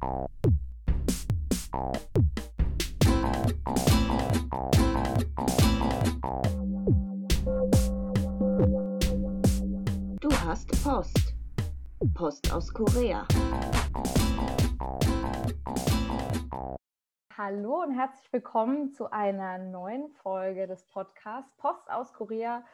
Du hast Post. Post aus Korea. Hallo und herzlich willkommen zu einer neuen Folge des Podcasts Post aus Korea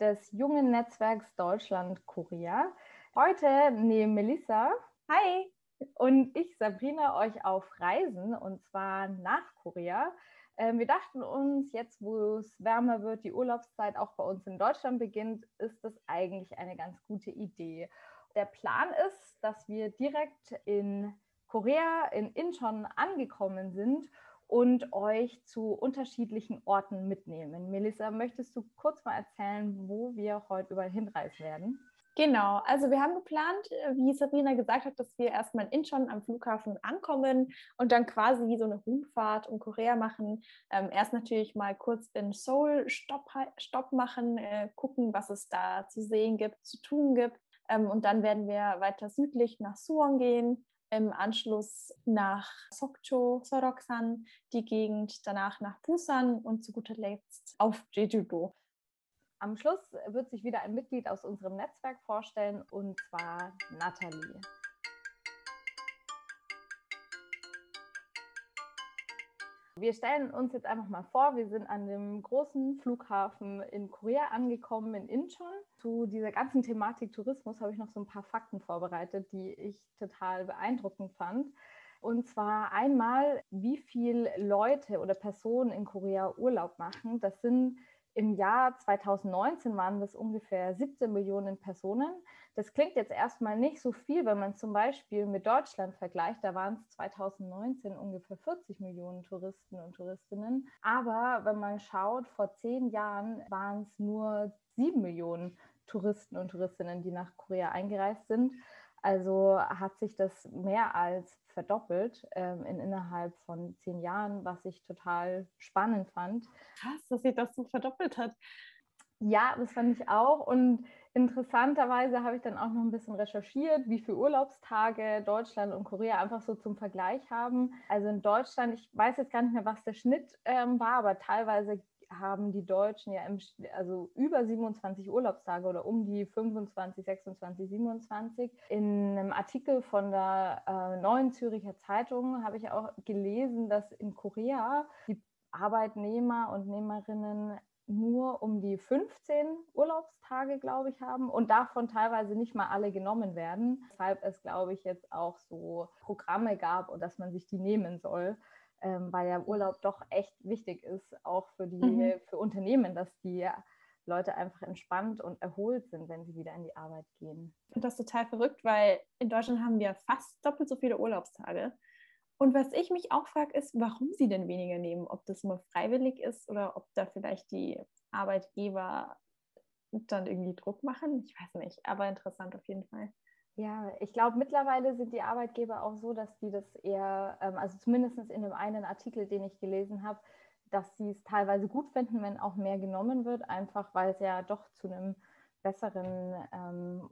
des jungen Netzwerks Deutschland Korea. Heute nehmen Melissa, hi, und ich, Sabrina, euch auf Reisen und zwar nach Korea. Ähm, wir dachten uns, jetzt wo es wärmer wird, die Urlaubszeit auch bei uns in Deutschland beginnt, ist das eigentlich eine ganz gute Idee. Der Plan ist, dass wir direkt in Korea, in Incheon angekommen sind und euch zu unterschiedlichen Orten mitnehmen. Melissa, möchtest du kurz mal erzählen, wo wir heute überall hinreisen werden? Genau, also wir haben geplant, äh, wie Sabrina gesagt hat, dass wir erstmal in Incheon am Flughafen ankommen und dann quasi so eine Rundfahrt um Korea machen. Ähm, erst natürlich mal kurz in Seoul Stopp, Stopp machen, äh, gucken, was es da zu sehen gibt, zu tun gibt. Ähm, und dann werden wir weiter südlich nach Suwon gehen, im Anschluss nach Sokcho, Soroksan, die Gegend, danach nach Busan und zu guter Letzt auf Jeju-do. Am Schluss wird sich wieder ein Mitglied aus unserem Netzwerk vorstellen, und zwar Nathalie. Wir stellen uns jetzt einfach mal vor, wir sind an dem großen Flughafen in Korea angekommen, in Incheon. Zu dieser ganzen Thematik Tourismus habe ich noch so ein paar Fakten vorbereitet, die ich total beeindruckend fand. Und zwar einmal, wie viele Leute oder Personen in Korea Urlaub machen. Das sind im Jahr 2019 waren das ungefähr 17 Millionen Personen. Das klingt jetzt erstmal nicht so viel, wenn man zum Beispiel mit Deutschland vergleicht. Da waren es 2019 ungefähr 40 Millionen Touristen und Touristinnen. Aber wenn man schaut, vor zehn Jahren waren es nur 7 Millionen Touristen und Touristinnen, die nach Korea eingereist sind. Also hat sich das mehr als verdoppelt ähm, in innerhalb von zehn Jahren, was ich total spannend fand. Krass, dass sich das so verdoppelt hat. Ja, das fand ich auch. Und interessanterweise habe ich dann auch noch ein bisschen recherchiert, wie viele Urlaubstage Deutschland und Korea einfach so zum Vergleich haben. Also in Deutschland, ich weiß jetzt gar nicht mehr, was der Schnitt ähm, war, aber teilweise haben die Deutschen ja im, also über 27 Urlaubstage oder um die 25, 26, 27. In einem Artikel von der äh, Neuen Züricher Zeitung habe ich auch gelesen, dass in Korea die Arbeitnehmer und Nehmerinnen nur um die 15 Urlaubstage, glaube ich, haben und davon teilweise nicht mal alle genommen werden. Weshalb es, glaube ich, jetzt auch so Programme gab und dass man sich die nehmen soll ähm, weil ja Urlaub doch echt wichtig ist, auch für die mhm. für Unternehmen, dass die Leute einfach entspannt und erholt sind, wenn sie wieder in die Arbeit gehen. Ich finde das total verrückt, weil in Deutschland haben wir fast doppelt so viele Urlaubstage. Und was ich mich auch frage, ist, warum sie denn weniger nehmen? Ob das nur freiwillig ist oder ob da vielleicht die Arbeitgeber dann irgendwie Druck machen. Ich weiß nicht, aber interessant auf jeden Fall. Ja, ich glaube, mittlerweile sind die Arbeitgeber auch so, dass die das eher, ähm, also zumindest in dem einen Artikel, den ich gelesen habe, dass sie es teilweise gut finden, wenn auch mehr genommen wird, einfach weil es ja doch zu einem besseren ähm,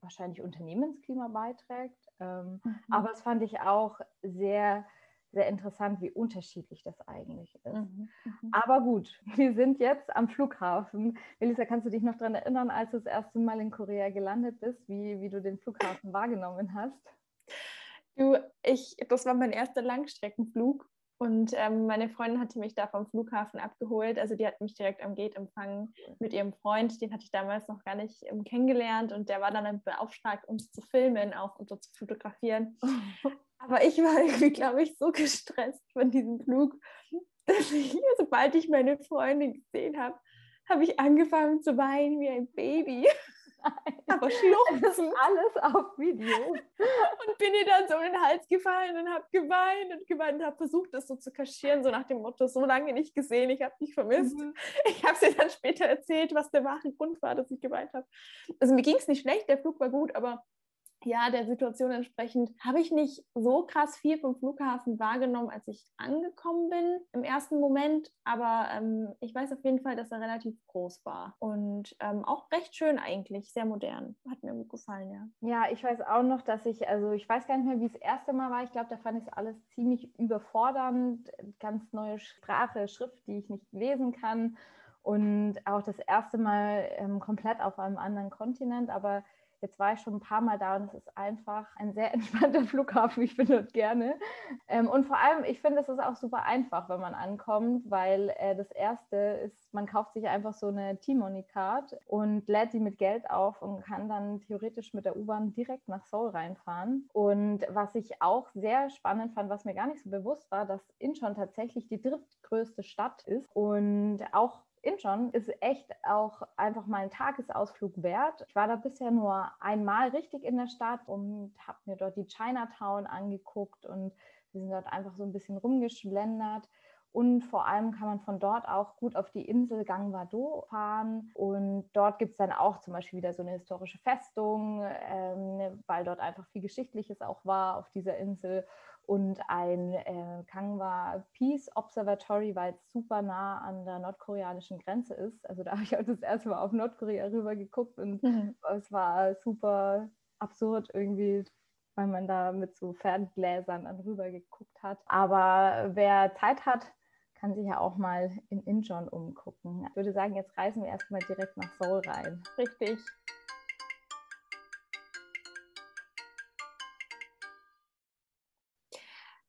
wahrscheinlich Unternehmensklima beiträgt. Ähm, mhm. Aber es fand ich auch sehr sehr interessant, wie unterschiedlich das eigentlich ist. Mhm, mhm. Aber gut, wir sind jetzt am Flughafen. Melissa, kannst du dich noch daran erinnern, als du das erste Mal in Korea gelandet bist, wie, wie du den Flughafen wahrgenommen hast? Du, ich, das war mein erster Langstreckenflug und ähm, meine Freundin hatte mich da vom Flughafen abgeholt. Also die hat mich direkt am Gate empfangen mit ihrem Freund. Den hatte ich damals noch gar nicht ähm, kennengelernt und der war dann beauftragt, uns zu filmen auch und so zu fotografieren. Aber ich war irgendwie, glaube ich, so gestresst von diesem Flug, dass ich, sobald ich meine Freundin gesehen habe, habe ich angefangen zu weinen wie ein Baby. Aber schluchzen. Alles auf Video. Und bin ihr dann so in den Hals gefallen und habe geweint und geweint und habe versucht, das so zu kaschieren, so nach dem Motto, so lange nicht gesehen, ich habe dich vermisst. Mhm. Ich habe sie dann später erzählt, was der wahre Grund war, dass ich geweint habe. Also mir ging es nicht schlecht, der Flug war gut, aber ja, der Situation entsprechend habe ich nicht so krass viel vom Flughafen wahrgenommen, als ich angekommen bin im ersten Moment. Aber ähm, ich weiß auf jeden Fall, dass er relativ groß war und ähm, auch recht schön eigentlich, sehr modern. Hat mir gut gefallen, ja. Ja, ich weiß auch noch, dass ich, also ich weiß gar nicht mehr, wie es das erste Mal war. Ich glaube, da fand ich es alles ziemlich überfordernd. Ganz neue Sprache, Schrift, die ich nicht lesen kann. Und auch das erste Mal ähm, komplett auf einem anderen Kontinent. Aber Jetzt war ich schon ein paar Mal da und es ist einfach ein sehr entspannter Flughafen. Ich bin dort gerne. Ähm, und vor allem, ich finde, es ist auch super einfach, wenn man ankommt, weil äh, das erste ist, man kauft sich einfach so eine T-Money-Card und lädt die mit Geld auf und kann dann theoretisch mit der U-Bahn direkt nach Seoul reinfahren. Und was ich auch sehr spannend fand, was mir gar nicht so bewusst war, dass Incheon tatsächlich die drittgrößte Stadt ist und auch Incheon ist echt auch einfach mal ein Tagesausflug wert. Ich war da bisher nur einmal richtig in der Stadt und habe mir dort die Chinatown angeguckt und wir sind dort einfach so ein bisschen rumgeschlendert. Und vor allem kann man von dort auch gut auf die Insel Gangwado fahren. Und dort gibt es dann auch zum Beispiel wieder so eine historische Festung, ähm, weil dort einfach viel Geschichtliches auch war auf dieser Insel und ein äh, Kangwa Peace Observatory, weil es super nah an der nordkoreanischen Grenze ist. Also da habe ich auch das erste Mal auf Nordkorea rüber geguckt und mhm. es war super absurd irgendwie, weil man da mit so Ferngläsern dann rüber geguckt hat. Aber wer Zeit hat, kann sich ja auch mal in Incheon umgucken. Ich würde sagen, jetzt reisen wir erstmal direkt nach Seoul rein. Richtig.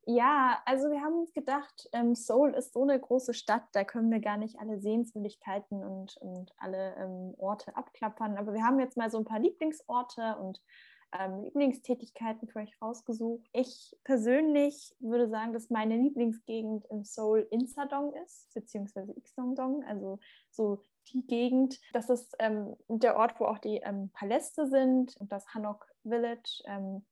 Ja, also wir haben uns gedacht, ähm, Seoul ist so eine große Stadt, da können wir gar nicht alle Sehenswürdigkeiten und, und alle ähm, Orte abklappern. Aber wir haben jetzt mal so ein paar Lieblingsorte und ähm, Lieblingstätigkeiten für euch rausgesucht. Ich persönlich würde sagen, dass meine Lieblingsgegend in Seoul Insadong ist, beziehungsweise Ixongdong, also so die Gegend. Das ist ähm, der Ort, wo auch die ähm, Paläste sind und das Hanok Village ähm,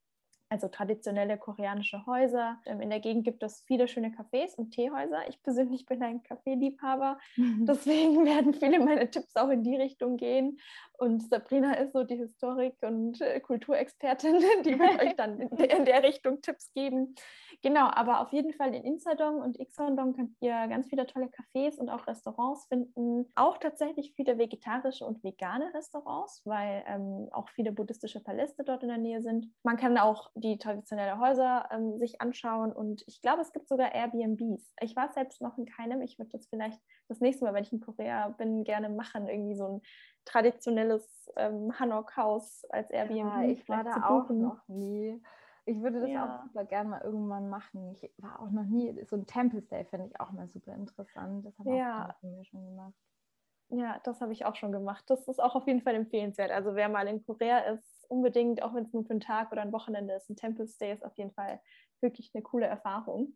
also traditionelle koreanische Häuser. Ähm, in der Gegend gibt es viele schöne Cafés und Teehäuser. Ich persönlich bin ein Kaffeeliebhaber, mhm. deswegen werden viele meiner Tipps auch in die Richtung gehen. Und Sabrina ist so die Historik- und äh, Kulturexpertin, die wird euch dann in der, in der, Richtung Tipps geben. Genau, aber auf jeden Fall in Insadong und Ixondong könnt ihr ganz viele tolle Cafés und auch Restaurants finden. Auch tatsächlich viele vegetarische und vegane Restaurants, weil ähm, auch viele buddhistische Paläste dort in der Nähe sind. Man kann auch die traditionellen Häuser ähm, sich anschauen und ich glaube, es gibt sogar Airbnbs. Ich war selbst noch in keinem. Ich würde das vielleicht das nächste Mal, wenn ich in Korea bin, gerne machen. Irgendwie so ein traditionelles ähm, Hanok-Haus als Airbnb. Ja, ich war da auch noch nie. Ich würde das ja. auch super gerne mal irgendwann machen. Ich war auch noch nie, so ein Temple Stay finde ich auch mal super interessant. Das haben ja. auch mir schon gemacht. Ja, das habe ich auch schon gemacht. Das ist auch auf jeden Fall empfehlenswert. Also wer mal in Korea ist, unbedingt, auch wenn es nur für einen Tag oder ein Wochenende ist, ein Temple Stay ist auf jeden Fall wirklich eine coole Erfahrung.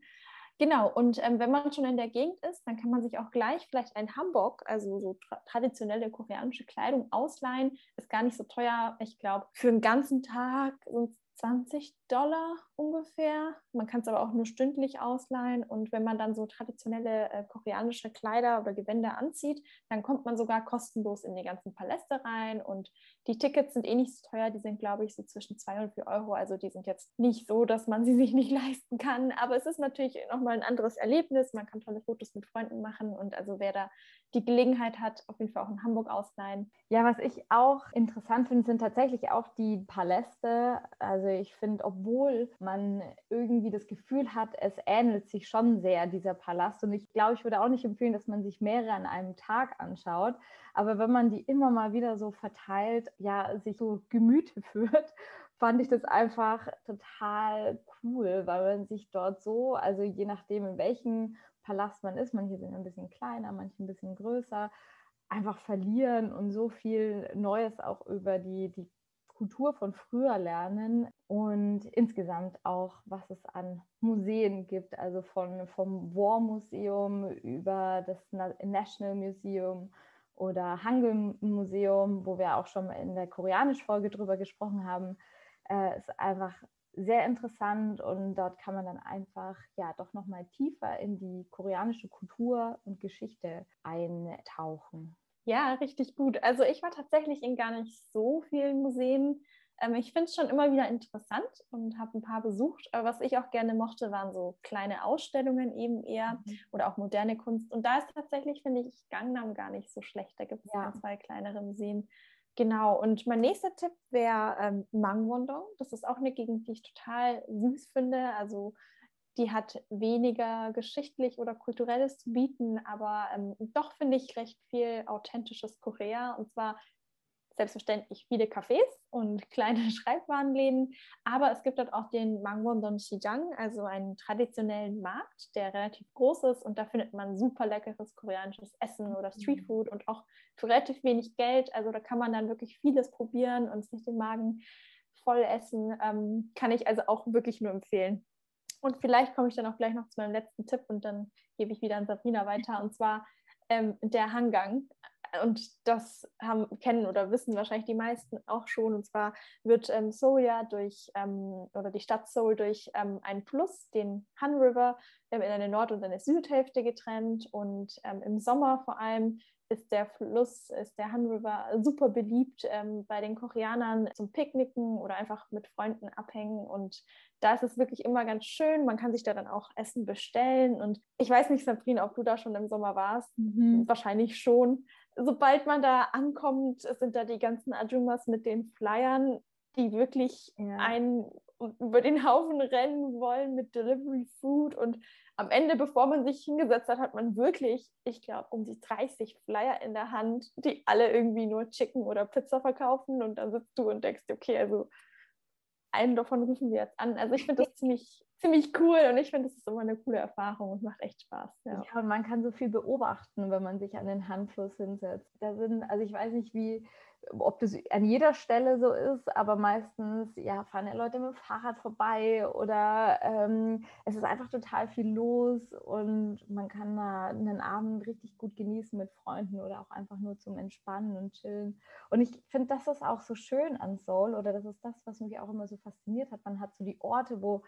Genau, und ähm, wenn man schon in der Gegend ist, dann kann man sich auch gleich vielleicht ein Hamburg, also so tra traditionelle koreanische Kleidung ausleihen. Ist gar nicht so teuer. Ich glaube, für einen ganzen Tag sind es 20 Dollar ungefähr. Man kann es aber auch nur stündlich ausleihen. Und wenn man dann so traditionelle äh, koreanische Kleider oder Gewänder anzieht, dann kommt man sogar kostenlos in die ganzen Paläste rein. Und die Tickets sind eh nicht so teuer. Die sind, glaube ich, so zwischen 2 und 4 Euro. Also die sind jetzt nicht so, dass man sie sich nicht leisten kann. Aber es ist natürlich nochmal ein anderes Erlebnis. Man kann tolle Fotos mit Freunden machen. Und also wer da die Gelegenheit hat, auf jeden Fall auch in Hamburg ausleihen. Ja, was ich auch interessant finde, sind tatsächlich auch die Paläste. Also ich finde, obwohl man irgendwie das Gefühl hat, es ähnelt sich schon sehr dieser Palast. Und ich glaube, ich würde auch nicht empfehlen, dass man sich mehrere an einem Tag anschaut. Aber wenn man die immer mal wieder so verteilt, ja, sich so Gemüte führt, fand ich das einfach total cool, weil man sich dort so, also je nachdem, in welchem Palast man ist, manche sind ein bisschen kleiner, manche ein bisschen größer, einfach verlieren und so viel Neues auch über die, die Kultur von früher lernen und insgesamt auch, was es an Museen gibt, also von, vom War Museum über das National Museum oder Hangul Museum, wo wir auch schon in der Koreanisch-Folge drüber gesprochen haben, äh, ist einfach sehr interessant und dort kann man dann einfach ja doch nochmal tiefer in die koreanische Kultur und Geschichte eintauchen. Ja, richtig gut. Also ich war tatsächlich in gar nicht so vielen Museen. Ähm, ich finde es schon immer wieder interessant und habe ein paar besucht. Aber was ich auch gerne mochte, waren so kleine Ausstellungen eben eher mhm. oder auch moderne Kunst. Und da ist tatsächlich, finde ich, Gangnam gar nicht so schlecht. Da gibt es ja. zwei kleinere Museen. Genau, und mein nächster Tipp wäre ähm, Mangwondong. Das ist auch eine Gegend, die ich total süß finde. Also die hat weniger geschichtlich oder kulturelles zu bieten, aber ähm, doch finde ich recht viel authentisches Korea. Und zwar selbstverständlich viele Cafés und kleine Schreibwarenläden, aber es gibt dort auch den Mangwon Shijang, also einen traditionellen Markt, der relativ groß ist und da findet man super leckeres koreanisches Essen oder mhm. Streetfood und auch für relativ wenig Geld. Also da kann man dann wirklich vieles probieren und sich den Magen voll essen. Ähm, kann ich also auch wirklich nur empfehlen. Und vielleicht komme ich dann auch gleich noch zu meinem letzten Tipp und dann gebe ich wieder an Sabrina weiter. Und zwar ähm, der Hangang und das haben, kennen oder wissen wahrscheinlich die meisten auch schon. Und zwar wird ähm, Seoul ja durch, ähm, oder die Stadt Seoul durch ähm, einen Fluss, den Han River, ähm, in eine Nord- und eine Südhälfte getrennt. Und ähm, im Sommer vor allem ist der Fluss, ist der Han River super beliebt ähm, bei den Koreanern zum Picknicken oder einfach mit Freunden abhängen. Und da ist es wirklich immer ganz schön. Man kann sich da dann auch Essen bestellen. Und ich weiß nicht, Sabrina, ob du da schon im Sommer warst. Mhm. Wahrscheinlich schon sobald man da ankommt, sind da die ganzen Ajumas mit den Flyern, die wirklich ja. einen über den Haufen rennen wollen mit Delivery Food und am Ende, bevor man sich hingesetzt hat, hat man wirklich, ich glaube, um die 30 Flyer in der Hand, die alle irgendwie nur Chicken oder Pizza verkaufen und dann sitzt du und denkst, okay, also einen davon rufen wir jetzt an. Also ich finde das ziemlich ziemlich cool und ich finde, es ist immer eine coole Erfahrung und macht echt Spaß. Ja. ja. und man kann so viel beobachten, wenn man sich an den Handfluss hinsetzt. Da sind, also ich weiß nicht, wie, ob das an jeder Stelle so ist, aber meistens ja, fahren ja Leute mit dem Fahrrad vorbei oder ähm, es ist einfach total viel los und man kann da einen Abend richtig gut genießen mit Freunden oder auch einfach nur zum Entspannen und Chillen. Und ich finde, das ist auch so schön an Seoul oder das ist das, was mich auch immer so fasziniert hat. Man hat so die Orte, wo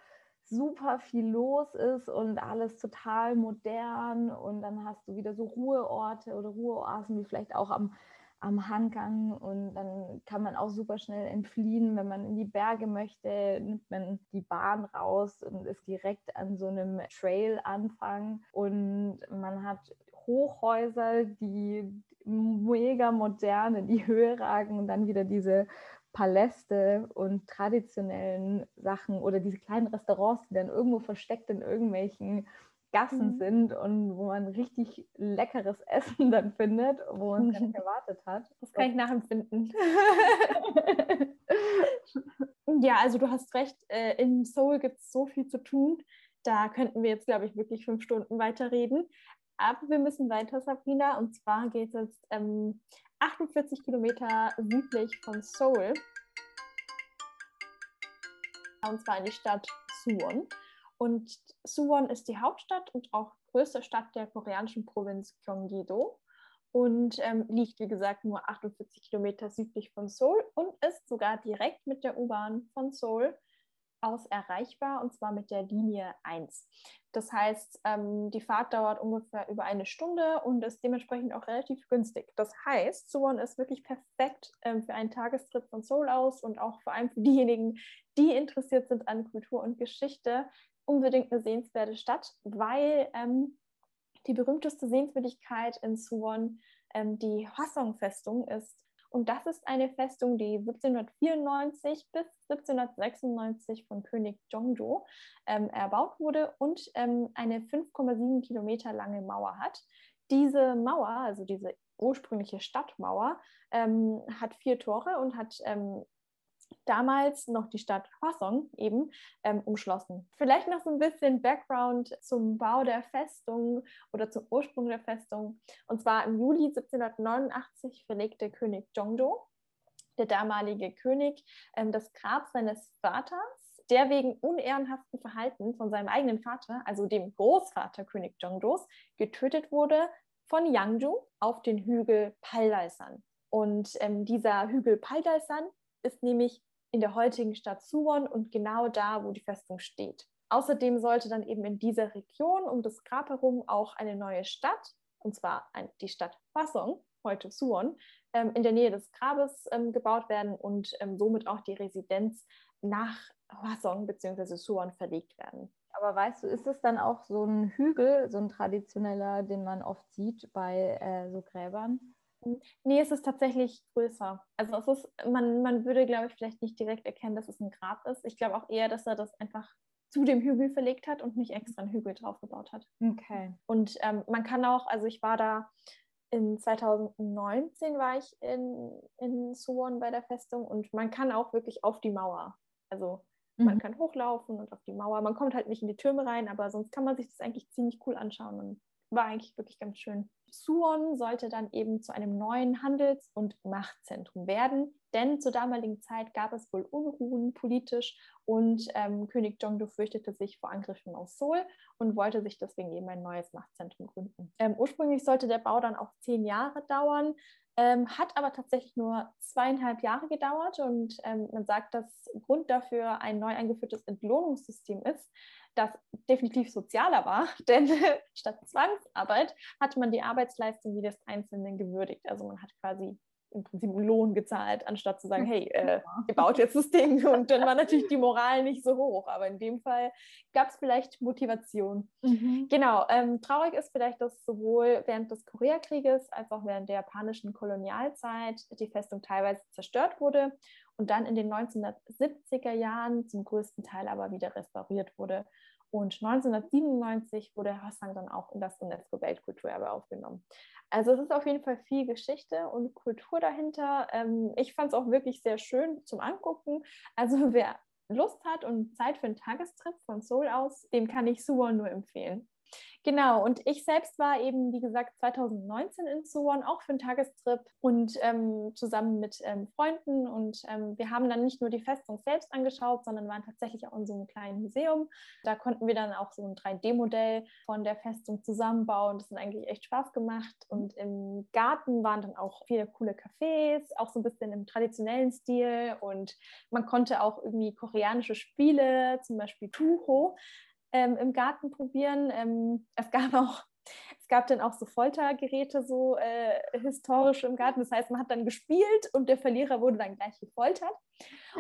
super viel los ist und alles total modern und dann hast du wieder so Ruheorte oder Ruheoasen wie vielleicht auch am, am Hangang und dann kann man auch super schnell entfliehen, wenn man in die Berge möchte, nimmt man die Bahn raus und ist direkt an so einem Trail-Anfang. Und man hat Hochhäuser, die mega modern in die Höhe ragen und dann wieder diese Paläste und traditionellen Sachen oder diese kleinen Restaurants, die dann irgendwo versteckt in irgendwelchen Gassen mhm. sind und wo man richtig leckeres Essen dann findet, wo man es gar nicht erwartet hat. Das kann ich nachempfinden. ja, also du hast recht, äh, in Seoul gibt es so viel zu tun. Da könnten wir jetzt, glaube ich, wirklich fünf Stunden weiterreden. Aber wir müssen weiter, Sabrina. Und zwar geht es jetzt ähm, 48 Kilometer südlich von Seoul. Und zwar in die Stadt Suwon. Und Suwon ist die Hauptstadt und auch größte Stadt der koreanischen Provinz Gyeonggi-do und ähm, liegt, wie gesagt, nur 48 Kilometer südlich von Seoul und ist sogar direkt mit der U-Bahn von Seoul aus erreichbar und zwar mit der Linie 1. Das heißt, ähm, die Fahrt dauert ungefähr über eine Stunde und ist dementsprechend auch relativ günstig. Das heißt, Suwon ist wirklich perfekt ähm, für einen Tagestrip von Seoul aus und auch vor allem für diejenigen, die interessiert sind an Kultur und Geschichte, unbedingt eine sehenswerte Stadt, weil ähm, die berühmteste Sehenswürdigkeit in Suwon ähm, die Hwasong-Festung ist. Und das ist eine Festung, die 1794 bis 1796 von König Jongjo ähm, erbaut wurde und ähm, eine 5,7 Kilometer lange Mauer hat. Diese Mauer, also diese ursprüngliche Stadtmauer, ähm, hat vier Tore und hat ähm, damals noch die Stadt Hwasong eben ähm, umschlossen. Vielleicht noch so ein bisschen Background zum Bau der Festung oder zum Ursprung der Festung. Und zwar im Juli 1789 verlegte König Jongdo, der damalige König, ähm, das Grab seines Vaters, der wegen unehrenhaften Verhalten von seinem eigenen Vater, also dem Großvater König Jongdos, getötet wurde, von Yangju auf den Hügel Paldaisan. Und ähm, dieser Hügel Paldaisan ist nämlich in der heutigen Stadt Suwon und genau da, wo die Festung steht. Außerdem sollte dann eben in dieser Region um das Grab herum auch eine neue Stadt, und zwar die Stadt Hwasong, heute Suwon, ähm, in der Nähe des Grabes ähm, gebaut werden und ähm, somit auch die Residenz nach Hwasong bzw. Suwon verlegt werden. Aber weißt du, ist es dann auch so ein Hügel, so ein traditioneller, den man oft sieht bei äh, so Gräbern? Nee, es ist tatsächlich größer. Also es ist, man, man würde, glaube ich, vielleicht nicht direkt erkennen, dass es ein Grab ist. Ich glaube auch eher, dass er das einfach zu dem Hügel verlegt hat und nicht extra einen Hügel draufgebaut hat. Okay. Und ähm, man kann auch, also ich war da in 2019 war ich in, in Suwon bei der Festung und man kann auch wirklich auf die Mauer. Also man mhm. kann hochlaufen und auf die Mauer. Man kommt halt nicht in die Türme rein, aber sonst kann man sich das eigentlich ziemlich cool anschauen und war eigentlich wirklich ganz schön. Suwon sollte dann eben zu einem neuen Handels- und Machtzentrum werden, denn zur damaligen Zeit gab es wohl Unruhen politisch und ähm, König Jongdo fürchtete sich vor Angriffen aus Seoul und wollte sich deswegen eben ein neues Machtzentrum gründen. Ähm, ursprünglich sollte der Bau dann auch zehn Jahre dauern, ähm, hat aber tatsächlich nur zweieinhalb Jahre gedauert und ähm, man sagt, dass Grund dafür ein neu eingeführtes Entlohnungssystem ist, das definitiv sozialer war, denn statt Zwangsarbeit hat man die Arbeitsleistung jedes Einzelnen gewürdigt. Also man hat quasi im Prinzip einen Lohn gezahlt, anstatt zu sagen, hey, äh, ihr baut jetzt das Ding. Und dann war natürlich die Moral nicht so hoch. Aber in dem Fall gab es vielleicht Motivation. Mhm. Genau, ähm, traurig ist vielleicht, dass sowohl während des Koreakrieges als auch während der japanischen Kolonialzeit die Festung teilweise zerstört wurde und dann in den 1970er Jahren zum größten Teil aber wieder restauriert wurde. Und 1997 wurde Hassan dann auch in das UNESCO-Weltkulturerbe aufgenommen. Also es ist auf jeden Fall viel Geschichte und Kultur dahinter. Ähm, ich fand es auch wirklich sehr schön zum Angucken. Also wer Lust hat und Zeit für einen Tagestrip von Seoul aus, dem kann ich Suwon nur empfehlen. Genau, und ich selbst war eben, wie gesagt, 2019 in Suwon, auch für einen Tagestrip und ähm, zusammen mit ähm, Freunden. Und ähm, wir haben dann nicht nur die Festung selbst angeschaut, sondern waren tatsächlich auch in so einem kleinen Museum. Da konnten wir dann auch so ein 3D-Modell von der Festung zusammenbauen. Das hat eigentlich echt Spaß gemacht. Und im Garten waren dann auch viele coole Cafés, auch so ein bisschen im traditionellen Stil. Und man konnte auch irgendwie koreanische Spiele, zum Beispiel Tuho, ähm, im Garten probieren. Ähm, es gab auch es gab dann auch so Foltergeräte, so äh, historisch im Garten. Das heißt, man hat dann gespielt und der Verlierer wurde dann gleich gefoltert.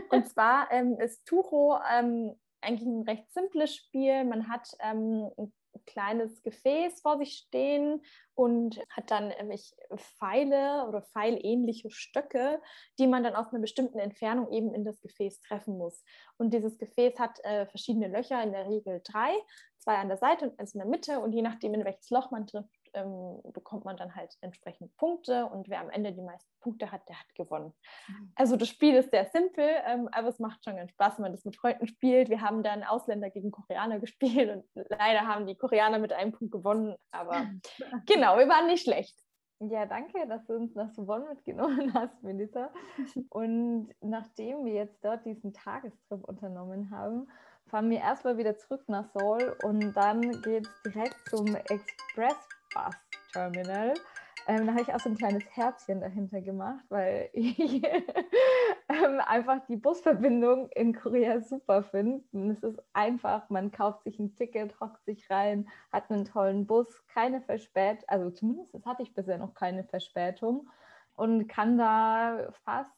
Und zwar ähm, ist Tucho ähm, eigentlich ein recht simples Spiel. Man hat ähm, ein kleines Gefäß vor sich stehen und hat dann nämlich Pfeile oder pfeilähnliche Stöcke, die man dann aus einer bestimmten Entfernung eben in das Gefäß treffen muss. Und dieses Gefäß hat äh, verschiedene Löcher, in der Regel drei, zwei an der Seite und eins in der Mitte. Und je nachdem, in welches Loch man trifft, ähm, bekommt man dann halt entsprechend Punkte und wer am Ende die meisten Punkte hat, der hat gewonnen. Mhm. Also das Spiel ist sehr simpel, ähm, aber es macht schon ganz Spaß, wenn man das mit Freunden spielt. Wir haben dann Ausländer gegen Koreaner gespielt und leider haben die Koreaner mit einem Punkt gewonnen, aber genau, wir waren nicht schlecht. Ja, danke, dass du uns nach Suwon mitgenommen hast, Melissa. Und nachdem wir jetzt dort diesen Tagestrip unternommen haben, fahren wir erstmal wieder zurück nach Seoul und dann geht es direkt zum Express Bus Terminal. Ähm, da habe ich auch so ein kleines Herzchen dahinter gemacht, weil ich ähm, einfach die Busverbindung in Korea super finde. Es ist einfach, man kauft sich ein Ticket, hockt sich rein, hat einen tollen Bus, keine Verspätung, also zumindest hatte ich bisher noch keine Verspätung und kann da fast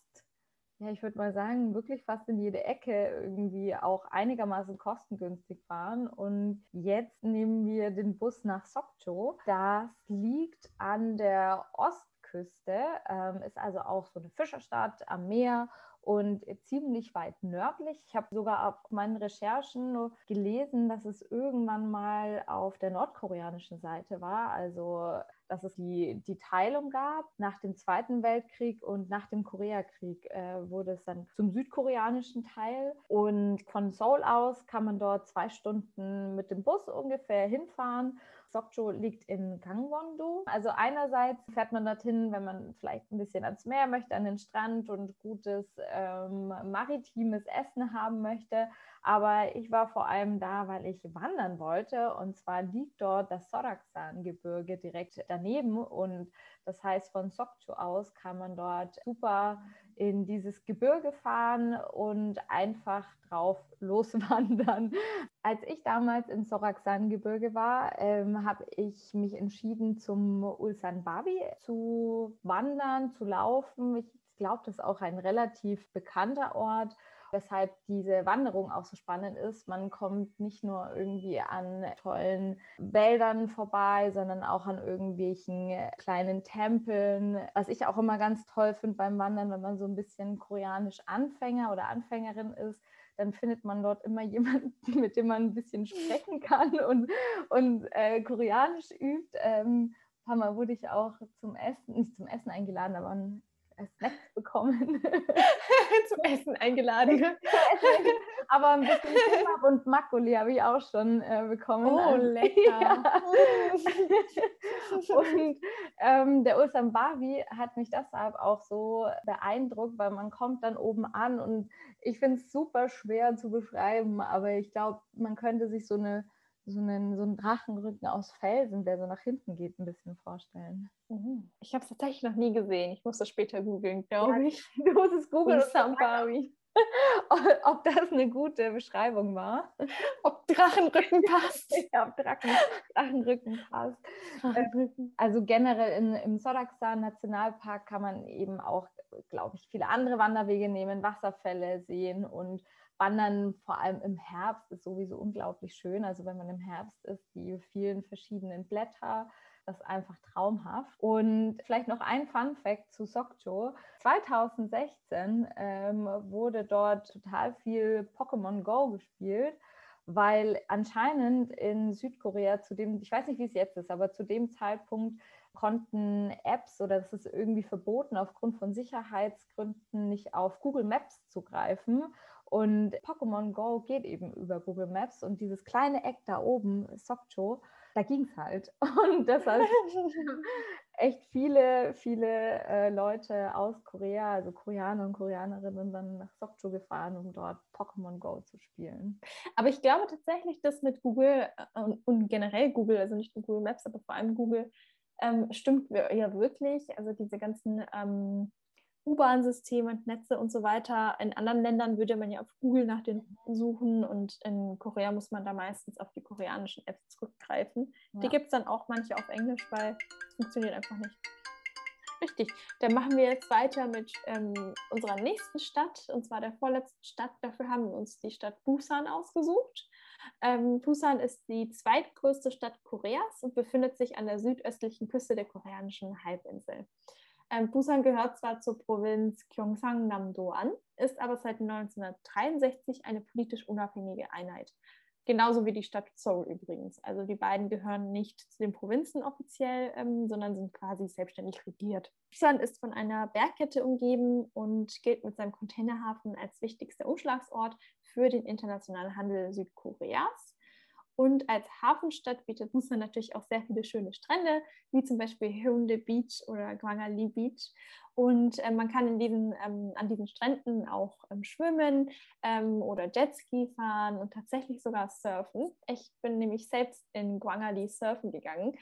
ja, ich würde mal sagen, wirklich fast in jede Ecke irgendwie auch einigermaßen kostengünstig fahren. Und jetzt nehmen wir den Bus nach Sokcho. Das liegt an der Ostküste, ähm, ist also auch so eine Fischerstadt am Meer und ziemlich weit nördlich. Ich habe sogar auf meinen Recherchen gelesen, dass es irgendwann mal auf der nordkoreanischen Seite war. Also dass es die, die Teilung gab nach dem Zweiten Weltkrieg und nach dem Koreakrieg äh, wurde es dann zum südkoreanischen Teil. Und von Seoul aus kann man dort zwei Stunden mit dem Bus ungefähr hinfahren. Sokcho liegt in Gangwon-do. Also einerseits fährt man dorthin, wenn man vielleicht ein bisschen ans Meer möchte, an den Strand und gutes ähm, maritimes Essen haben möchte. Aber ich war vor allem da, weil ich wandern wollte. Und zwar liegt dort das Soraksan-Gebirge direkt daneben. Und das heißt, von Sokcho aus kann man dort super in dieses Gebirge fahren und einfach drauf loswandern. Als ich damals im Soraksan-Gebirge war, ähm, habe ich mich entschieden, zum Ulsan Babi zu wandern, zu laufen. Ich glaube, das ist auch ein relativ bekannter Ort weshalb diese Wanderung auch so spannend ist. Man kommt nicht nur irgendwie an tollen Wäldern vorbei, sondern auch an irgendwelchen kleinen Tempeln. Was ich auch immer ganz toll finde beim Wandern, wenn man so ein bisschen koreanisch Anfänger oder Anfängerin ist, dann findet man dort immer jemanden, mit dem man ein bisschen sprechen kann und, und äh, Koreanisch übt. Ähm, ein paar Mal wurde ich auch zum Essen, nicht zum Essen eingeladen, aber ein Snacks bekommen. Zum Essen eingeladen. Aber ein bisschen Kebab und Makuli habe ich auch schon äh, bekommen. Oh, also, lecker. Ja. und ähm, der Ulsan Bavi hat mich deshalb auch so beeindruckt, weil man kommt dann oben an und ich finde es super schwer zu beschreiben, aber ich glaube, man könnte sich so eine so einen, so einen Drachenrücken aus Felsen, der so nach hinten geht, ein bisschen vorstellen. Mhm. Ich habe es tatsächlich noch nie gesehen. Ich muss das später googeln, glaube ja, ich. Du musst es googeln. Sambari. ob das eine gute Beschreibung war. Ob Drachenrücken passt. ja, ob Drachen, Drachenrücken passt. Drachenrücken. Also generell in, im Sodakstan Nationalpark kann man eben auch, glaube ich, viele andere Wanderwege nehmen, Wasserfälle sehen und Wandern, vor allem im Herbst, ist sowieso unglaublich schön. Also wenn man im Herbst ist, die vielen verschiedenen Blätter, das ist einfach traumhaft. Und vielleicht noch ein Fun Fact zu Sokcho. 2016 ähm, wurde dort total viel Pokémon Go gespielt, weil anscheinend in Südkorea zu dem, ich weiß nicht, wie es jetzt ist, aber zu dem Zeitpunkt konnten Apps oder es ist irgendwie verboten, aufgrund von Sicherheitsgründen nicht auf Google Maps zugreifen. Und Pokémon Go geht eben über Google Maps und dieses kleine Eck da oben, Sokcho, da ging es halt. Und deshalb echt viele, viele äh, Leute aus Korea, also Koreaner und Koreanerinnen, dann nach Sokcho gefahren, um dort Pokémon Go zu spielen. Aber ich glaube tatsächlich, dass mit Google äh, und, und generell Google, also nicht nur Google Maps, aber vor allem Google, ähm, stimmt ja wirklich. Also diese ganzen ähm, U-Bahn-Systeme und Netze und so weiter. In anderen Ländern würde man ja auf Google nach den suchen und in Korea muss man da meistens auf die koreanischen Apps zurückgreifen. Ja. Die gibt es dann auch manche auf Englisch, weil es funktioniert einfach nicht. Richtig. Dann machen wir jetzt weiter mit ähm, unserer nächsten Stadt, und zwar der vorletzten Stadt. Dafür haben wir uns die Stadt Busan ausgesucht. Ähm, Busan ist die zweitgrößte Stadt Koreas und befindet sich an der südöstlichen Küste der koreanischen Halbinsel. Ähm, Busan gehört zwar zur Provinz Gyeongsang-Namdo an, ist aber seit 1963 eine politisch unabhängige Einheit. Genauso wie die Stadt Seoul übrigens. Also die beiden gehören nicht zu den Provinzen offiziell, ähm, sondern sind quasi selbstständig regiert. Busan ist von einer Bergkette umgeben und gilt mit seinem Containerhafen als wichtigster Umschlagsort für den internationalen Handel Südkoreas. Und als Hafenstadt bietet Busan natürlich auch sehr viele schöne Strände, wie zum Beispiel Hyundai Beach oder Gwangali Beach. Und äh, man kann in diesen, ähm, an diesen Stränden auch ähm, schwimmen ähm, oder Jetski fahren und tatsächlich sogar surfen. Ich bin nämlich selbst in Gwangali surfen gegangen.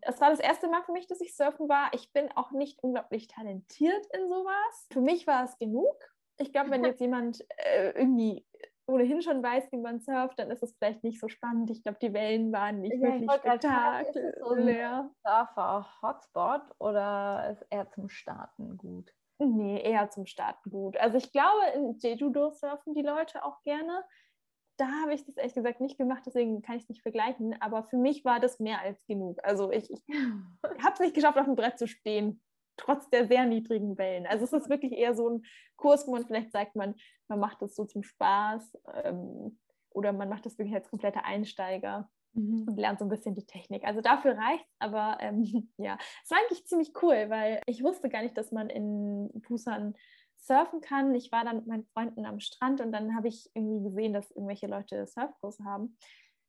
Es war das erste Mal für mich, dass ich surfen war. Ich bin auch nicht unglaublich talentiert in sowas. Für mich war es genug. Ich glaube, wenn jetzt jemand äh, irgendwie ohnehin schon weiß, wie man surft, dann ist es vielleicht nicht so spannend. Ich glaube, die Wellen waren nicht ja, wirklich spektakulär. So Surfer-Hotspot oder ist eher zum Starten gut? Nee, eher zum Starten gut. Also ich glaube, in Jeju-Do surfen die Leute auch gerne. Da habe ich das ehrlich gesagt nicht gemacht, deswegen kann ich es nicht vergleichen. Aber für mich war das mehr als genug. Also ich, ich habe es nicht geschafft, auf dem Brett zu stehen trotz der sehr niedrigen Wellen. Also es ist wirklich eher so ein Kurs, wo man vielleicht sagt, man, man macht das so zum Spaß ähm, oder man macht das wirklich als kompletter Einsteiger mhm. und lernt so ein bisschen die Technik. Also dafür reicht es, aber ähm, ja, es war eigentlich ziemlich cool, weil ich wusste gar nicht, dass man in Busan surfen kann. Ich war dann mit meinen Freunden am Strand und dann habe ich irgendwie gesehen, dass irgendwelche Leute Surfkurse haben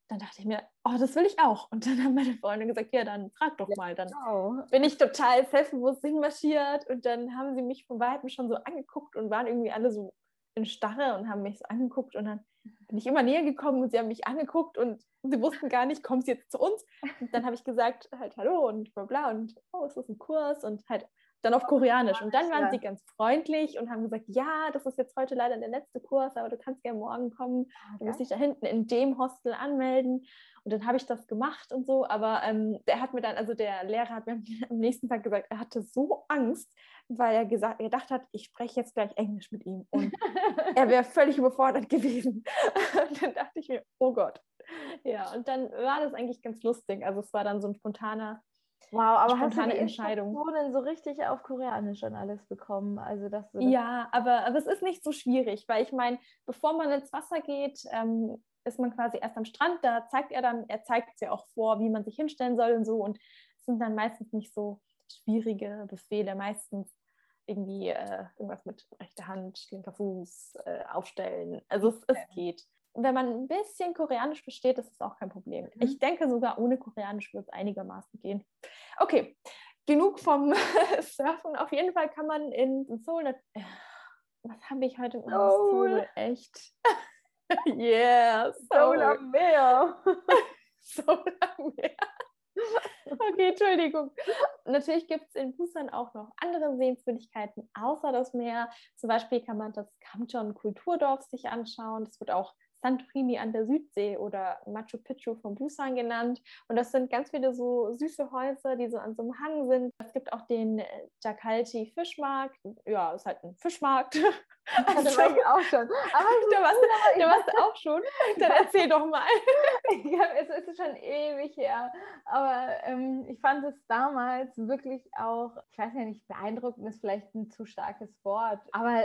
dann dachte ich mir, oh, das will ich auch. Und dann haben meine Freunde gesagt, ja, dann frag doch mal. Dann genau. bin ich total selbstbewusst hinmarschiert und dann haben sie mich von Weitem schon so angeguckt und waren irgendwie alle so in Starre und haben mich so angeguckt und dann bin ich immer näher gekommen und sie haben mich angeguckt und sie wussten gar nicht, kommst du jetzt zu uns? Und dann habe ich gesagt, halt hallo und bla bla und oh, ist das ein Kurs? Und halt dann auf Koreanisch. Und dann waren sie ganz freundlich und haben gesagt, ja, das ist jetzt heute leider der letzte Kurs, aber du kannst gerne morgen kommen. Okay. Du musst dich da hinten in dem Hostel anmelden. Und dann habe ich das gemacht und so. Aber ähm, der hat mir dann, also der Lehrer hat mir am nächsten Tag gesagt, er hatte so Angst, weil er gesagt, er gedacht hat, ich spreche jetzt gleich Englisch mit ihm. Und er wäre völlig überfordert gewesen. und dann dachte ich mir, oh Gott. Ja, und dann war das eigentlich ganz lustig. Also es war dann so ein spontaner Wow, aber hast du die Entscheidung so richtig auf Koreanisch und alles bekommen? Also dass das ja, aber, aber es ist nicht so schwierig, weil ich meine, bevor man ins Wasser geht, ähm, ist man quasi erst am Strand. Da zeigt er dann, er zeigt es ja auch vor, wie man sich hinstellen soll und so. Und es sind dann meistens nicht so schwierige Befehle, meistens irgendwie äh, irgendwas mit rechter Hand, linker Fuß, äh, aufstellen. Also es, es geht wenn man ein bisschen Koreanisch versteht, ist es auch kein Problem. Mhm. Ich denke sogar ohne Koreanisch wird es einigermaßen gehen. Okay, genug vom Surfen. Auf jeden Fall kann man in Seoul. Was habe ich heute in Seoul? Echt? yeah, Seoul am Meer. Seoul am Meer. Okay, Entschuldigung. Natürlich gibt es in Busan auch noch andere Sehenswürdigkeiten außer das Meer. Zum Beispiel kann man das Kamcheon Kulturdorf sich anschauen. Das wird auch Santorini an der Südsee oder Machu Picchu von Busan genannt. Und das sind ganz viele so süße Häuser, die so an so einem Hang sind. Es gibt auch den äh, Jakalti Fischmarkt. Ja, ist halt ein Fischmarkt. Also, das war ich auch schon. Aber da warst, du, da warst du auch schon. Dann erzähl doch mal. ja, es ist schon ewig her. Aber ähm, ich fand es damals wirklich auch, ich weiß ja nicht, beeindruckend ist vielleicht ein zu starkes Wort, aber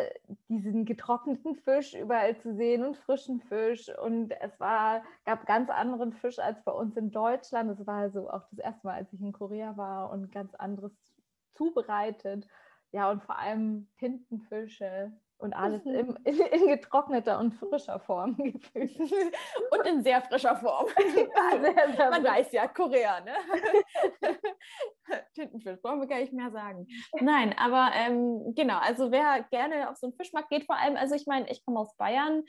diesen getrockneten Fisch überall zu sehen und frischen Fisch. Und es war, gab ganz anderen Fisch als bei uns in Deutschland. Es war also auch das erste Mal, als ich in Korea war und ganz anderes zubereitet. Ja, und vor allem Tintenfische, und alles mhm. im, in, in, getrockneter und frischer Form gefüllt. und in sehr frischer Form. sehr, sehr Man weiß ja, Korea, ne? Tintenfisch, brauchen wir gar nicht mehr sagen. Nein, aber ähm, genau, also wer gerne auf so einen Fischmarkt geht, vor allem, also ich meine, ich komme aus Bayern,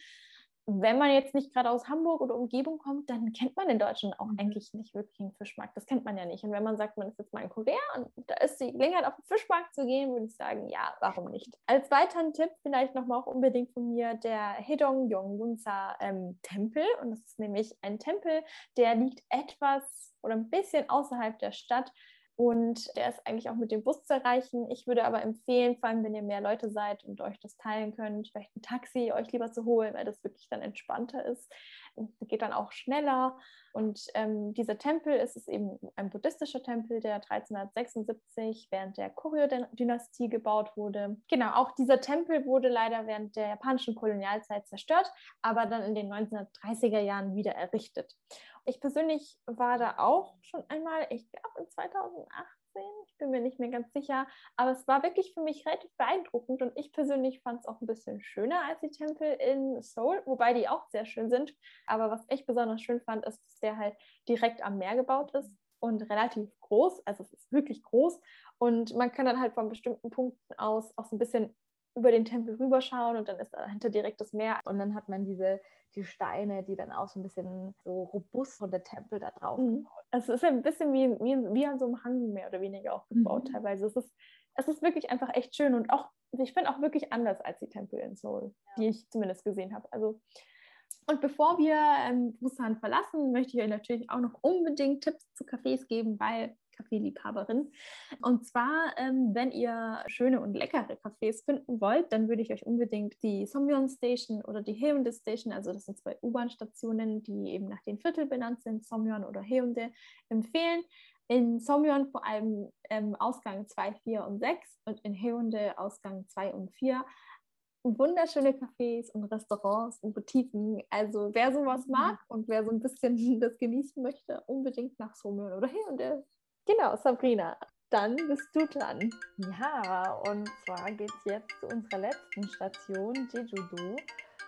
wenn man jetzt nicht gerade aus Hamburg oder Umgebung kommt, dann kennt man in Deutschland auch mhm. eigentlich nicht wirklich einen Fischmarkt. Das kennt man ja nicht. Und wenn man sagt, man ist jetzt mal in Korea und da ist die Gelegenheit, auf den Fischmarkt zu gehen, würde ich sagen, ja, warum nicht? Als weiteren Tipp vielleicht nochmal auch unbedingt von mir der Hedong Yongunsa ähm, Tempel. Und das ist nämlich ein Tempel, der liegt etwas oder ein bisschen außerhalb der Stadt und der ist eigentlich auch mit dem Bus zu erreichen. Ich würde aber empfehlen, vor allem wenn ihr mehr Leute seid und euch das teilen könnt, vielleicht ein Taxi euch lieber zu holen, weil das wirklich dann entspannter ist. Es geht dann auch schneller. Und ähm, dieser Tempel ist es eben ein buddhistischer Tempel, der 1376 während der Koryo-Dynastie gebaut wurde. Genau, auch dieser Tempel wurde leider während der japanischen Kolonialzeit zerstört, aber dann in den 1930er Jahren wieder errichtet. Ich persönlich war da auch schon einmal, ich glaube in 2018, ich bin mir nicht mehr ganz sicher, aber es war wirklich für mich relativ beeindruckend und ich persönlich fand es auch ein bisschen schöner als die Tempel in Seoul, wobei die auch sehr schön sind. Aber was ich besonders schön fand, ist, dass der halt direkt am Meer gebaut ist und relativ groß, also es ist wirklich groß und man kann dann halt von bestimmten Punkten aus auch so ein bisschen über den Tempel rüberschauen und dann ist dahinter direkt das Meer und dann hat man diese die Steine, die dann auch so ein bisschen so robust von der Tempel da drauf mhm. Also es ist ein bisschen wie, wie, wie an so einem Hang mehr oder weniger auch gebaut mhm. teilweise. Es ist, es ist wirklich einfach echt schön und auch, ich finde auch wirklich anders als die Tempel in Seoul, ja. die ich zumindest gesehen habe. Also und bevor wir ähm, Busan verlassen, möchte ich euch natürlich auch noch unbedingt Tipps zu Cafés geben, weil Kaffeeliebhaberin. Und zwar, ähm, wenn ihr schöne und leckere Cafés finden wollt, dann würde ich euch unbedingt die Somyeon Station oder die Haeundae Station, also das sind zwei U-Bahn-Stationen, die eben nach den Viertel benannt sind, Somyeon oder Haeundae, empfehlen. In Somyeon vor allem ähm, Ausgang 2, 4 und 6 und in Haeundae Ausgang 2 und 4 wunderschöne Cafés und Restaurants und Boutiquen. Also wer sowas mhm. mag und wer so ein bisschen das genießen möchte, unbedingt nach Somyeon oder Haeundae. Genau, Sabrina, dann bist du dran. Ja, und zwar geht es jetzt zu unserer letzten Station, Jeju-do.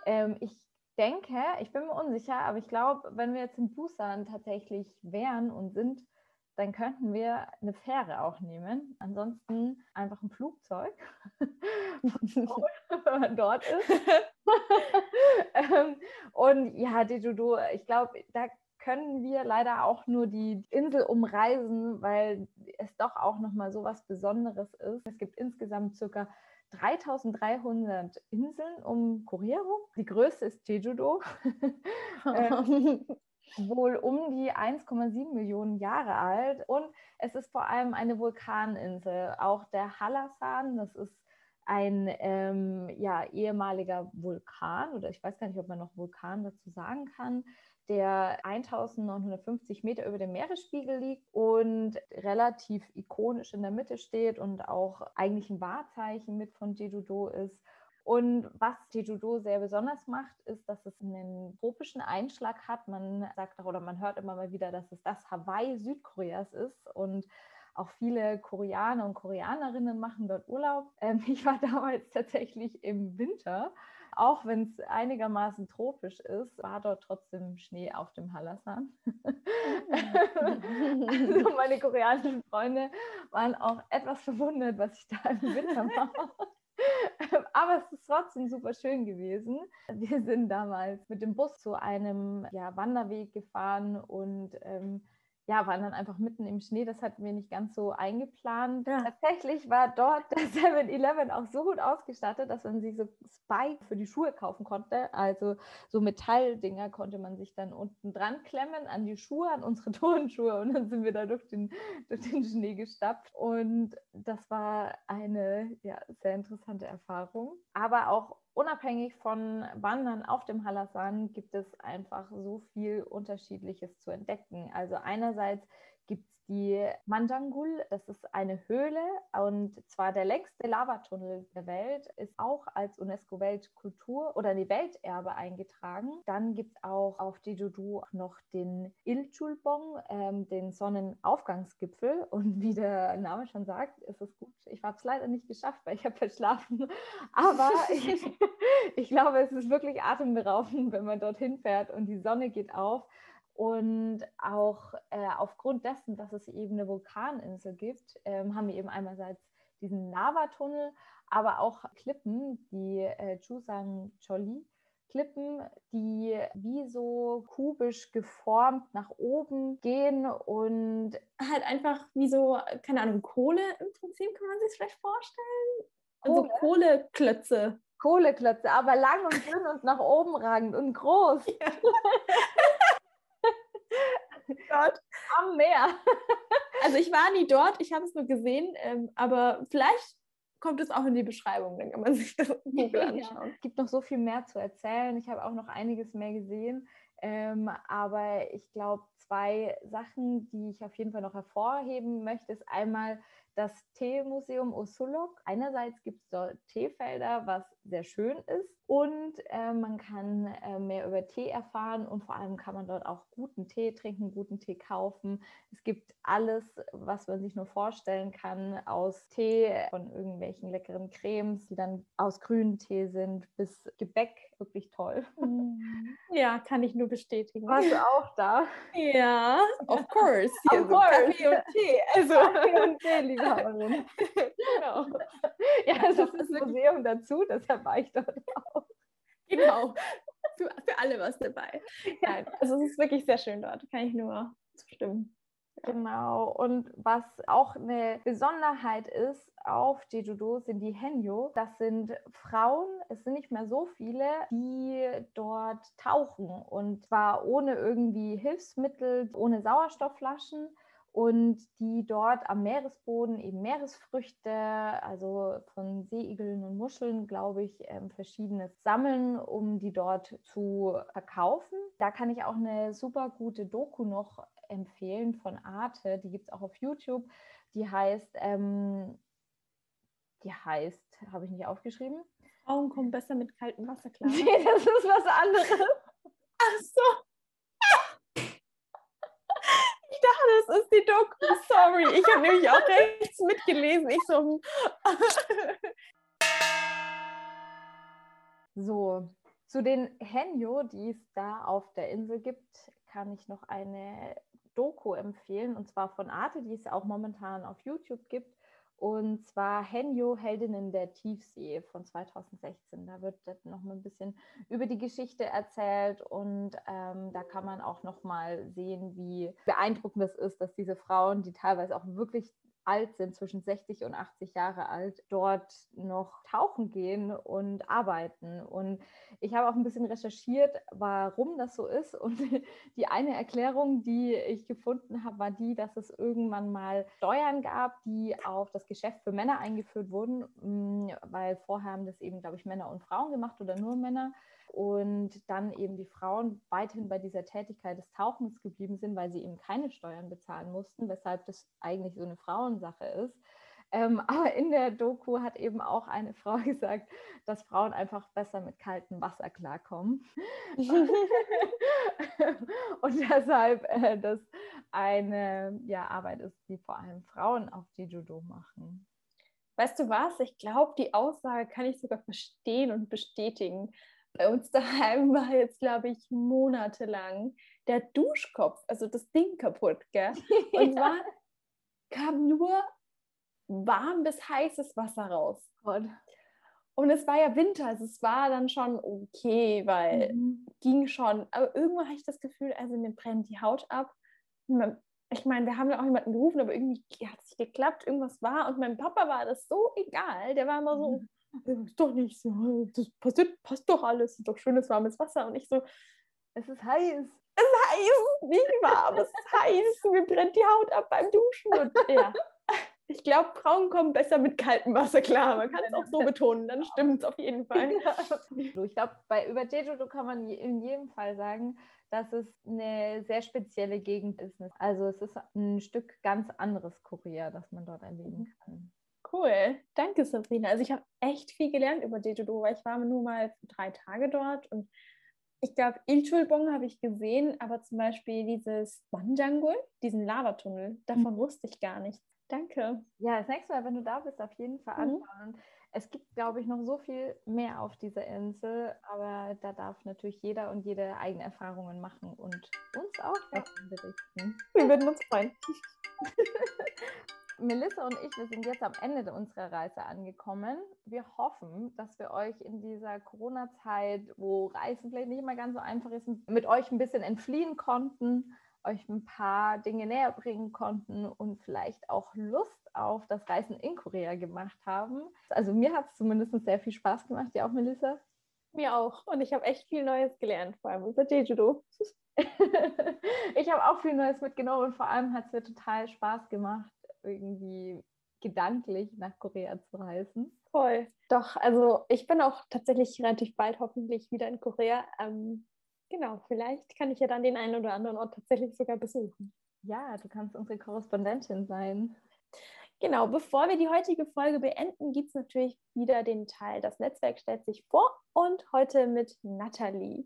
Ähm, ich denke, ich bin mir unsicher, aber ich glaube, wenn wir jetzt in Busan tatsächlich wären und sind, dann könnten wir eine Fähre auch nehmen. Ansonsten einfach ein Flugzeug, wenn man dort ist. ähm, und ja, Jeju-do, ich glaube, da können wir leider auch nur die Insel umreisen, weil es doch auch nochmal so was Besonderes ist. Es gibt insgesamt circa 3300 Inseln um Korea rum. Die größte ist Jeju-do. ähm, wohl um die 1,7 Millionen Jahre alt. Und es ist vor allem eine Vulkaninsel. Auch der Halasan, das ist ein ähm, ja, ehemaliger Vulkan, oder ich weiß gar nicht, ob man noch Vulkan dazu sagen kann, der 1950 Meter über dem Meeresspiegel liegt und relativ ikonisch in der Mitte steht und auch eigentlich ein Wahrzeichen mit von Jeju-do ist. Und was Jeju-do sehr besonders macht, ist, dass es einen tropischen Einschlag hat. Man sagt auch oder man hört immer mal wieder, dass es das Hawaii Südkoreas ist und auch viele Koreaner und Koreanerinnen machen dort Urlaub. Ähm, ich war damals tatsächlich im Winter auch wenn es einigermaßen tropisch ist, war dort trotzdem Schnee auf dem Halasan. also meine koreanischen Freunde waren auch etwas verwundert, was ich da im Winter mache. Aber es ist trotzdem super schön gewesen. Wir sind damals mit dem Bus zu einem ja, Wanderweg gefahren und ähm, ja, waren dann einfach mitten im Schnee. Das hatten wir nicht ganz so eingeplant. Ja. Tatsächlich war dort der 7-Eleven auch so gut ausgestattet, dass man sich so Spike für die Schuhe kaufen konnte. Also so Metalldinger konnte man sich dann unten dran klemmen an die Schuhe, an unsere Turnschuhe. Und dann sind wir da durch den, durch den Schnee gestapft. Und das war eine ja, sehr interessante Erfahrung. Aber auch unabhängig von Wandern auf dem Halasan gibt es einfach so viel Unterschiedliches zu entdecken. Also einerseits gibt es die Manjangul, das ist eine Höhle und zwar der längste Lavatunnel der Welt, ist auch als UNESCO-Weltkultur oder die Welterbe eingetragen. Dann gibt es auch auf Jeju-do noch den Ilchulbong, ähm, den Sonnenaufgangsgipfel und wie der Name schon sagt, ist es gut. Ich habe es leider nicht geschafft, weil ich habe verschlafen, aber ich, ich glaube, es ist wirklich atemberaubend, wenn man dorthin fährt und die Sonne geht auf. Und auch äh, aufgrund dessen, dass es eben eine Vulkaninsel gibt, ähm, haben wir eben einerseits diesen Lavatunnel, aber auch Klippen, die äh, Chusang Choli. Klippen, die wie so kubisch geformt nach oben gehen und halt einfach wie so, keine Ahnung, Kohle im Prinzip, kann man sich vielleicht vorstellen? Also Kohle. Also Kohleklötze. Kohleklötze, aber lang und dünn und nach oben ragend und groß. Ja. Gott. Am Meer. also ich war nie dort, ich habe es nur gesehen, ähm, aber vielleicht kommt es auch in die Beschreibung, dann kann man sich das Google anschauen. Ja. Es gibt noch so viel mehr zu erzählen. Ich habe auch noch einiges mehr gesehen. Ähm, aber ich glaube, zwei Sachen, die ich auf jeden Fall noch hervorheben möchte, ist einmal das Teemuseum Osulok. Einerseits gibt es dort Teefelder, was sehr schön ist und äh, man kann äh, mehr über Tee erfahren und vor allem kann man dort auch guten Tee trinken, guten Tee kaufen. Es gibt alles, was man sich nur vorstellen kann, aus Tee, von irgendwelchen leckeren Cremes, die dann aus grünen Tee sind, bis Gebäck. Wirklich toll. Mhm. Ja, kann ich nur bestätigen. Warst du auch da? Ja, of course. Of so course. Kaffee und Tee. Also Kaffee und Tee, Liebhaberin. genau. Ja, es ist ein Museum dazu, deshalb war ich dort auch. Genau. Für, für alle was dabei. Nein, also es ist wirklich sehr schön dort, kann ich nur zustimmen. Genau. Und was auch eine Besonderheit ist auf Jeju-do sind die Henyo. Das sind Frauen, es sind nicht mehr so viele, die dort tauchen und zwar ohne irgendwie Hilfsmittel, ohne Sauerstoffflaschen und die dort am Meeresboden eben Meeresfrüchte, also von Seeigeln und Muscheln, glaube ich, ähm, verschiedenes sammeln, um die dort zu verkaufen. Da kann ich auch eine super gute Doku noch empfehlen von Arte, die gibt es auch auf YouTube. Die heißt, ähm, die heißt, habe ich nicht aufgeschrieben. Frauen kommen besser mit kaltem Wasser klar. Nee, das ist was anderes. Ach so. Ich dachte, das ist die Doku. Sorry, ich habe nämlich auch rechts mitgelesen. Ich so. so, zu den Henyo, die es da auf der Insel gibt, kann ich noch eine Doku empfehlen, und zwar von Arte, die es auch momentan auf YouTube gibt. Und zwar Henjo, Heldinnen der Tiefsee von 2016. Da wird noch mal ein bisschen über die Geschichte erzählt und ähm, da kann man auch noch mal sehen, wie beeindruckend es ist, dass diese Frauen, die teilweise auch wirklich alt sind, zwischen 60 und 80 Jahre alt, dort noch tauchen gehen und arbeiten. Und ich habe auch ein bisschen recherchiert, warum das so ist. Und die eine Erklärung, die ich gefunden habe, war die, dass es irgendwann mal Steuern gab, die auf das Geschäft für Männer eingeführt wurden, mm, weil vorher haben das eben, glaube ich, Männer und Frauen gemacht oder nur Männer und dann eben die Frauen weiterhin bei dieser Tätigkeit des Tauchens geblieben sind, weil sie eben keine Steuern bezahlen mussten, weshalb das eigentlich so eine Frauensache ist. Ähm, aber in der Doku hat eben auch eine Frau gesagt, dass Frauen einfach besser mit kaltem Wasser klarkommen. und deshalb äh, das eine ja, Arbeit ist, die vor allem Frauen auf die Judo machen. Weißt du was? Ich glaube, die Aussage kann ich sogar verstehen und bestätigen bei uns daheim war jetzt, glaube ich, monatelang der Duschkopf, also das Ding kaputt, gell? Und war, kam nur warm bis heißes Wasser raus. Gott. Und es war ja Winter, also es war dann schon okay, weil mhm. ging schon. Aber irgendwann hatte ich das Gefühl, also mir brennt die Haut ab. Ich meine, wir haben ja auch jemanden gerufen, aber irgendwie hat es nicht geklappt, irgendwas war. Und meinem Papa war das so egal. Der war immer so, mhm ist doch nicht so, das passiert, passt doch alles, ist doch schönes warmes Wasser. Und ich so, es ist heiß. Es ist heiß, nicht warm, es ist heiß, mir brennt die Haut ab beim Duschen. Und ja, ich glaube, Frauen kommen besser mit kaltem Wasser klar. Man kann es auch so betonen, dann stimmt es auf jeden Fall. Ich glaube, bei über Jeju kann man in jedem Fall sagen, dass es eine sehr spezielle Gegend ist. Also es ist ein Stück ganz anderes Korea, das man dort erleben kann. Cool, danke Sabrina. Also ich habe echt viel gelernt über Jeju-do, weil ich war nur mal drei Tage dort und ich glaube, Ilchulbong habe ich gesehen, aber zum Beispiel dieses Banjangul, diesen Lavatunnel, davon mhm. wusste ich gar nichts. Danke. Ja, das nächste Mal, wenn du da bist, auf jeden Fall mhm. anschauen. Es gibt, glaube ich, noch so viel mehr auf dieser Insel, aber da darf natürlich jeder und jede eigene Erfahrungen machen und uns auch davon berichten. Wir würden uns freuen. Melissa und ich, wir sind jetzt am Ende unserer Reise angekommen. Wir hoffen, dass wir euch in dieser Corona-Zeit, wo Reisen vielleicht nicht immer ganz so einfach ist, mit euch ein bisschen entfliehen konnten, euch ein paar Dinge näher bringen konnten und vielleicht auch Lust auf das Reisen in Korea gemacht haben. Also mir hat es zumindest sehr viel Spaß gemacht. Ja auch, Melissa? Mir auch. Und ich habe echt viel Neues gelernt, vor allem über Jeju-do. ich habe auch viel Neues mitgenommen und vor allem hat es mir total Spaß gemacht, irgendwie gedanklich nach Korea zu reisen. Voll. Doch, also ich bin auch tatsächlich relativ bald hoffentlich wieder in Korea. Ähm, genau, vielleicht kann ich ja dann den einen oder anderen Ort tatsächlich sogar besuchen. Ja, du kannst unsere Korrespondentin sein. Genau, bevor wir die heutige Folge beenden, gibt es natürlich wieder den Teil, das Netzwerk stellt sich vor und heute mit Nathalie.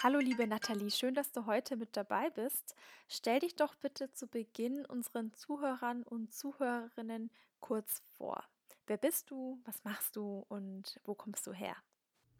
Hallo liebe Nathalie, schön, dass du heute mit dabei bist. Stell dich doch bitte zu Beginn unseren Zuhörern und Zuhörerinnen kurz vor. Wer bist du, was machst du und wo kommst du her?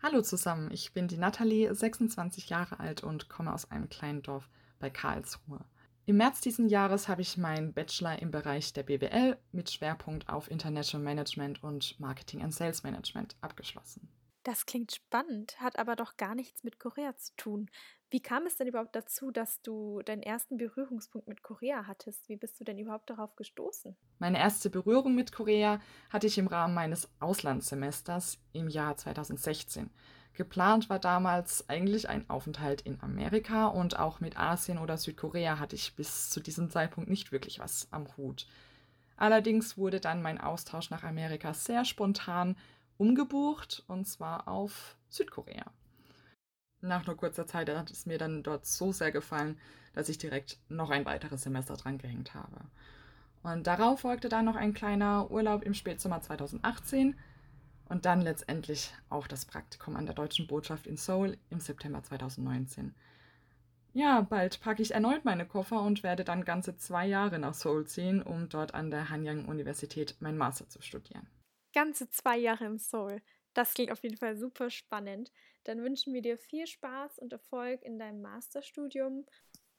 Hallo zusammen, ich bin die Nathalie, 26 Jahre alt und komme aus einem kleinen Dorf bei Karlsruhe. Im März diesen Jahres habe ich meinen Bachelor im Bereich der BWL mit Schwerpunkt auf International Management und Marketing and Sales Management abgeschlossen. Das klingt spannend, hat aber doch gar nichts mit Korea zu tun. Wie kam es denn überhaupt dazu, dass du deinen ersten Berührungspunkt mit Korea hattest? Wie bist du denn überhaupt darauf gestoßen? Meine erste Berührung mit Korea hatte ich im Rahmen meines Auslandssemesters im Jahr 2016. Geplant war damals eigentlich ein Aufenthalt in Amerika und auch mit Asien oder Südkorea hatte ich bis zu diesem Zeitpunkt nicht wirklich was am Hut. Allerdings wurde dann mein Austausch nach Amerika sehr spontan umgebucht und zwar auf Südkorea. Nach nur kurzer Zeit hat es mir dann dort so sehr gefallen, dass ich direkt noch ein weiteres Semester dran gehängt habe. Und darauf folgte dann noch ein kleiner Urlaub im Spätsommer 2018 und dann letztendlich auch das Praktikum an der Deutschen Botschaft in Seoul im September 2019. Ja, bald packe ich erneut meine Koffer und werde dann ganze zwei Jahre nach Seoul ziehen, um dort an der Hanyang Universität mein Master zu studieren ganze zwei Jahre in Seoul. Das klingt auf jeden Fall super spannend. Dann wünschen wir dir viel Spaß und Erfolg in deinem Masterstudium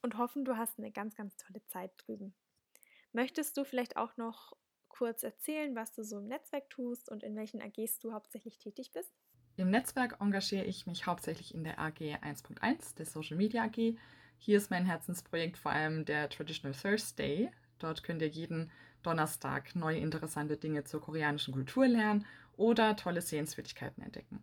und hoffen, du hast eine ganz, ganz tolle Zeit drüben. Möchtest du vielleicht auch noch kurz erzählen, was du so im Netzwerk tust und in welchen AGs du hauptsächlich tätig bist? Im Netzwerk engagiere ich mich hauptsächlich in der AG 1.1, der Social Media AG. Hier ist mein Herzensprojekt vor allem der Traditional Thursday. Dort könnt ihr jeden Donnerstag neue interessante Dinge zur koreanischen Kultur lernen oder tolle Sehenswürdigkeiten entdecken.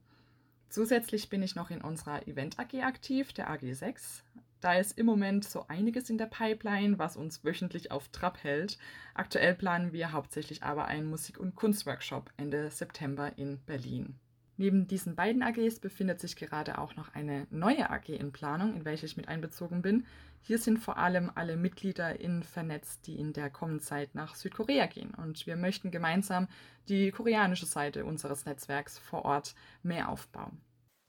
Zusätzlich bin ich noch in unserer Event AG aktiv, der AG 6. Da ist im Moment so einiges in der Pipeline, was uns wöchentlich auf Trab hält. Aktuell planen wir hauptsächlich aber einen Musik- und Kunstworkshop Ende September in Berlin. Neben diesen beiden AGs befindet sich gerade auch noch eine neue AG in Planung, in welche ich mit einbezogen bin. Hier sind vor allem alle MitgliederInnen vernetzt, die in der kommenden Zeit nach Südkorea gehen. Und wir möchten gemeinsam die koreanische Seite unseres Netzwerks vor Ort mehr aufbauen.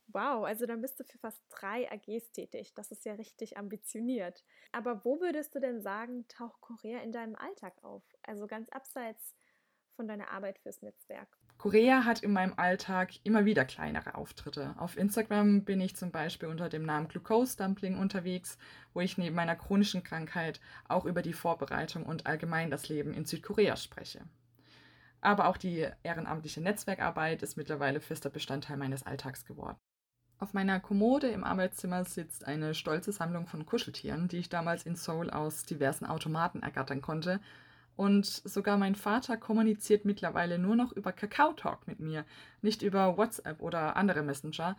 Wow, also dann bist du für fast drei AGs tätig. Das ist ja richtig ambitioniert. Aber wo würdest du denn sagen, taucht Korea in deinem Alltag auf? Also ganz abseits von deiner Arbeit fürs Netzwerk. Korea hat in meinem Alltag immer wieder kleinere Auftritte. Auf Instagram bin ich zum Beispiel unter dem Namen Glucose Dumpling unterwegs, wo ich neben meiner chronischen Krankheit auch über die Vorbereitung und allgemein das Leben in Südkorea spreche. Aber auch die ehrenamtliche Netzwerkarbeit ist mittlerweile fester Bestandteil meines Alltags geworden. Auf meiner Kommode im Arbeitszimmer sitzt eine stolze Sammlung von Kuscheltieren, die ich damals in Seoul aus diversen Automaten ergattern konnte und sogar mein Vater kommuniziert mittlerweile nur noch über Kakao Talk mit mir, nicht über WhatsApp oder andere Messenger.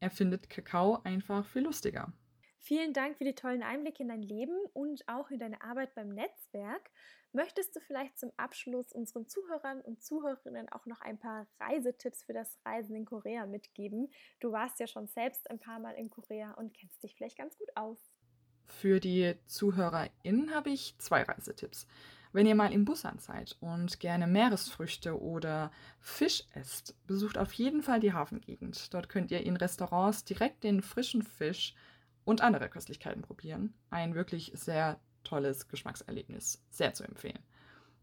Er findet Kakao einfach viel lustiger. Vielen Dank für die tollen Einblicke in dein Leben und auch in deine Arbeit beim Netzwerk. Möchtest du vielleicht zum Abschluss unseren Zuhörern und Zuhörerinnen auch noch ein paar Reisetipps für das Reisen in Korea mitgeben? Du warst ja schon selbst ein paar Mal in Korea und kennst dich vielleicht ganz gut aus. Für die ZuhörerInnen habe ich zwei Reisetipps. Wenn ihr mal in Busan seid und gerne Meeresfrüchte oder Fisch esst, besucht auf jeden Fall die Hafengegend. Dort könnt ihr in Restaurants direkt den frischen Fisch und andere Köstlichkeiten probieren. Ein wirklich sehr tolles Geschmackserlebnis. Sehr zu empfehlen.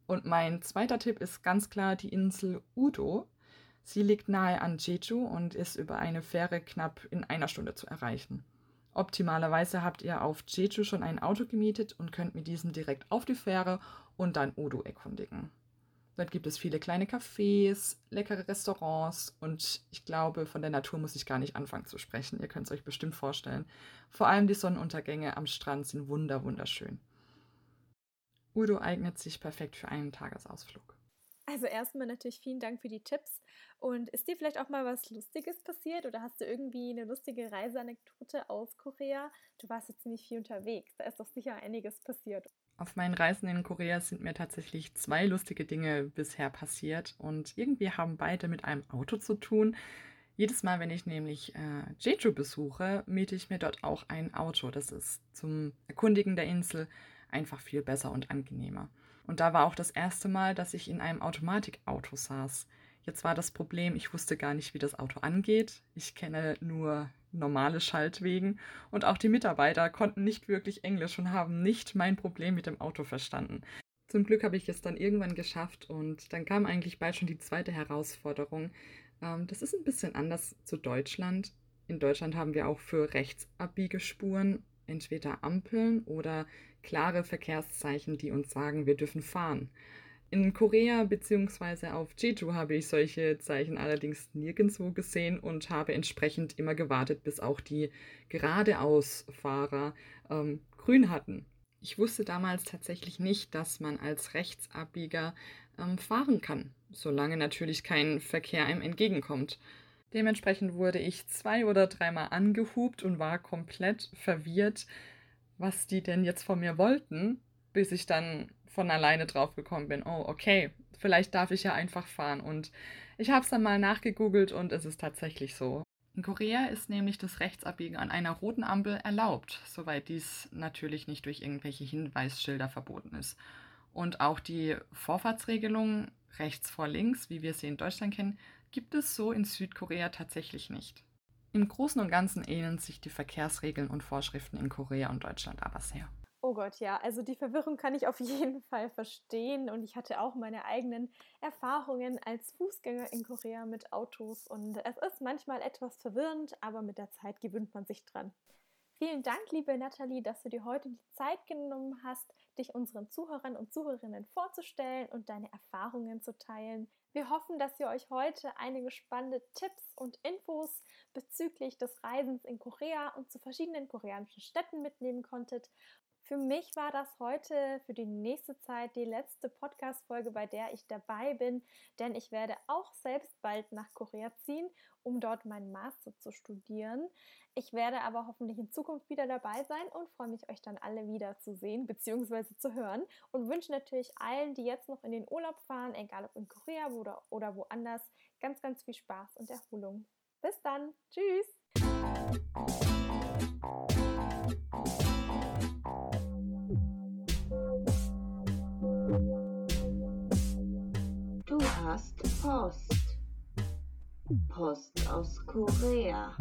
Und mein zweiter Tipp ist ganz klar die Insel Udo. Sie liegt nahe an Jeju und ist über eine Fähre knapp in einer Stunde zu erreichen. Optimalerweise habt ihr auf Jeju schon ein Auto gemietet und könnt mit diesem direkt auf die Fähre und dann Odo erkundigen. Dort gibt es viele kleine Cafés, leckere Restaurants und ich glaube, von der Natur muss ich gar nicht anfangen zu sprechen. Ihr könnt es euch bestimmt vorstellen. Vor allem die Sonnenuntergänge am Strand sind wunder wunderschön. Udo eignet sich perfekt für einen Tagesausflug. Also erstmal natürlich vielen Dank für die Tipps. Und ist dir vielleicht auch mal was Lustiges passiert oder hast du irgendwie eine lustige Reiseanekdote aus Korea? Du warst jetzt ziemlich viel unterwegs, da ist doch sicher einiges passiert. Auf meinen Reisen in Korea sind mir tatsächlich zwei lustige Dinge bisher passiert und irgendwie haben beide mit einem Auto zu tun. Jedes Mal, wenn ich nämlich äh, Jeju besuche, miete ich mir dort auch ein Auto. Das ist zum Erkundigen der Insel einfach viel besser und angenehmer. Und da war auch das erste Mal, dass ich in einem Automatikauto saß. Jetzt war das Problem, ich wusste gar nicht, wie das Auto angeht. Ich kenne nur normale Schaltwegen und auch die Mitarbeiter konnten nicht wirklich Englisch und haben nicht mein Problem mit dem Auto verstanden. Zum Glück habe ich es dann irgendwann geschafft und dann kam eigentlich bald schon die zweite Herausforderung. Ähm, das ist ein bisschen anders zu Deutschland. In Deutschland haben wir auch für Rechtsabbiegespuren entweder Ampeln oder klare Verkehrszeichen, die uns sagen, wir dürfen fahren. In Korea bzw. auf Jeju habe ich solche Zeichen allerdings nirgendwo gesehen und habe entsprechend immer gewartet, bis auch die geradeausfahrer ähm, grün hatten. Ich wusste damals tatsächlich nicht, dass man als Rechtsabbieger ähm, fahren kann, solange natürlich kein Verkehr einem entgegenkommt. Dementsprechend wurde ich zwei oder dreimal angehupt und war komplett verwirrt, was die denn jetzt von mir wollten, bis ich dann von alleine drauf gekommen bin, oh, okay, vielleicht darf ich ja einfach fahren. Und ich habe es dann mal nachgegoogelt und es ist tatsächlich so. In Korea ist nämlich das Rechtsabbiegen an einer roten Ampel erlaubt, soweit dies natürlich nicht durch irgendwelche Hinweisschilder verboten ist. Und auch die Vorfahrtsregelung rechts vor links, wie wir sie in Deutschland kennen, gibt es so in Südkorea tatsächlich nicht. Im Großen und Ganzen ähneln sich die Verkehrsregeln und Vorschriften in Korea und Deutschland aber sehr. Oh Gott, ja. Also die Verwirrung kann ich auf jeden Fall verstehen. Und ich hatte auch meine eigenen Erfahrungen als Fußgänger in Korea mit Autos. Und es ist manchmal etwas verwirrend, aber mit der Zeit gewöhnt man sich dran. Vielen Dank, liebe Nathalie, dass du dir heute die Zeit genommen hast, dich unseren Zuhörern und Zuhörerinnen vorzustellen und deine Erfahrungen zu teilen. Wir hoffen, dass ihr euch heute einige spannende Tipps und Infos bezüglich des Reisens in Korea und zu verschiedenen koreanischen Städten mitnehmen konntet. Für mich war das heute für die nächste Zeit die letzte Podcast-Folge, bei der ich dabei bin, denn ich werde auch selbst bald nach Korea ziehen, um dort meinen Master zu studieren. Ich werde aber hoffentlich in Zukunft wieder dabei sein und freue mich, euch dann alle wieder zu sehen bzw. zu hören und wünsche natürlich allen, die jetzt noch in den Urlaub fahren, egal ob in Korea oder, oder woanders, ganz, ganz viel Spaß und Erholung. Bis dann. Tschüss. Podcast Post. Post aus Korea.